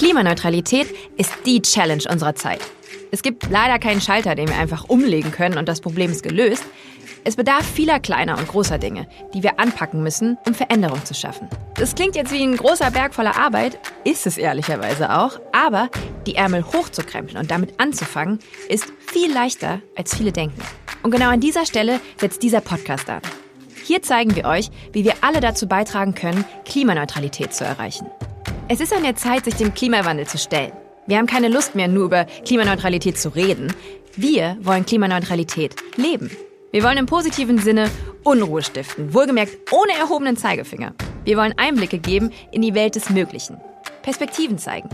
Klimaneutralität ist die Challenge unserer Zeit. Es gibt leider keinen Schalter, den wir einfach umlegen können und das Problem ist gelöst. Es bedarf vieler kleiner und großer Dinge, die wir anpacken müssen, um Veränderung zu schaffen. Das klingt jetzt wie ein großer Berg voller Arbeit, ist es ehrlicherweise auch, aber die Ärmel hochzukrempeln und damit anzufangen, ist viel leichter, als viele denken. Und genau an dieser Stelle setzt dieser Podcast an. Hier zeigen wir euch, wie wir alle dazu beitragen können, Klimaneutralität zu erreichen. Es ist an der Zeit, sich dem Klimawandel zu stellen. Wir haben keine Lust mehr, nur über Klimaneutralität zu reden. Wir wollen Klimaneutralität leben. Wir wollen im positiven Sinne Unruhe stiften, wohlgemerkt ohne erhobenen Zeigefinger. Wir wollen Einblicke geben in die Welt des Möglichen, Perspektiven zeigen,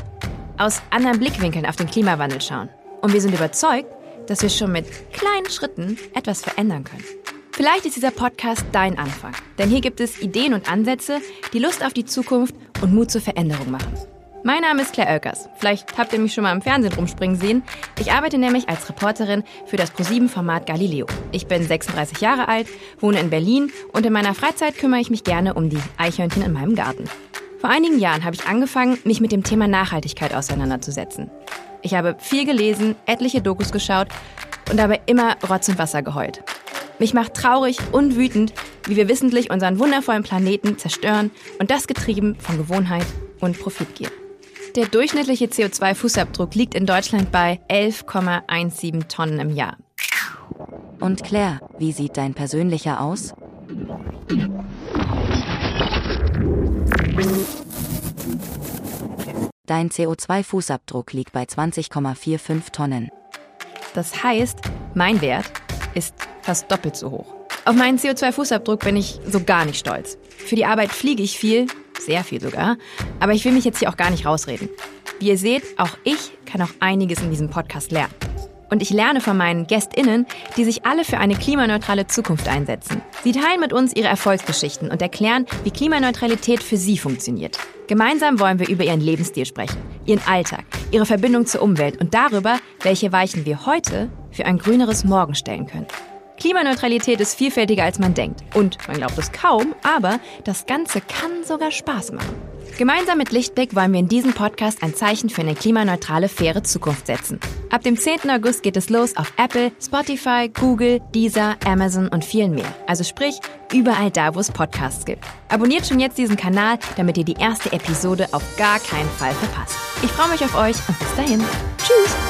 aus anderen Blickwinkeln auf den Klimawandel schauen. Und wir sind überzeugt, dass wir schon mit kleinen Schritten etwas verändern können. Vielleicht ist dieser Podcast dein Anfang, denn hier gibt es Ideen und Ansätze, die Lust auf die Zukunft und Mut zur Veränderung machen. Mein Name ist Claire Oelkers. Vielleicht habt ihr mich schon mal im Fernsehen rumspringen sehen. Ich arbeite nämlich als Reporterin für das ProSieben-Format Galileo. Ich bin 36 Jahre alt, wohne in Berlin und in meiner Freizeit kümmere ich mich gerne um die Eichhörnchen in meinem Garten. Vor einigen Jahren habe ich angefangen, mich mit dem Thema Nachhaltigkeit auseinanderzusetzen. Ich habe viel gelesen, etliche Dokus geschaut und dabei immer Rotz und Wasser geheult. Mich macht traurig und wütend, wie wir wissentlich unseren wundervollen Planeten zerstören und das getrieben von Gewohnheit und Profitgier. Der durchschnittliche CO2-Fußabdruck liegt in Deutschland bei 11,17 Tonnen im Jahr. Und Claire, wie sieht dein persönlicher aus? Dein CO2-Fußabdruck liegt bei 20,45 Tonnen. Das heißt, mein Wert ist fast doppelt so hoch. Auf meinen CO2-Fußabdruck bin ich so gar nicht stolz. Für die Arbeit fliege ich viel, sehr viel sogar, aber ich will mich jetzt hier auch gar nicht rausreden. Wie ihr seht, auch ich kann auch einiges in diesem Podcast lernen. Und ich lerne von meinen GästInnen, die sich alle für eine klimaneutrale Zukunft einsetzen. Sie teilen mit uns ihre Erfolgsgeschichten und erklären, wie Klimaneutralität für sie funktioniert. Gemeinsam wollen wir über ihren Lebensstil sprechen, ihren Alltag, ihre Verbindung zur Umwelt und darüber, welche Weichen wir heute für ein grüneres Morgen stellen können. Klimaneutralität ist vielfältiger als man denkt. Und man glaubt es kaum, aber das Ganze kann sogar Spaß machen. Gemeinsam mit Lichtblick wollen wir in diesem Podcast ein Zeichen für eine klimaneutrale, faire Zukunft setzen. Ab dem 10. August geht es los auf Apple, Spotify, Google, Deezer, Amazon und vielen mehr. Also sprich, überall da, wo es Podcasts gibt. Abonniert schon jetzt diesen Kanal, damit ihr die erste Episode auf gar keinen Fall verpasst. Ich freue mich auf euch und bis dahin. Tschüss!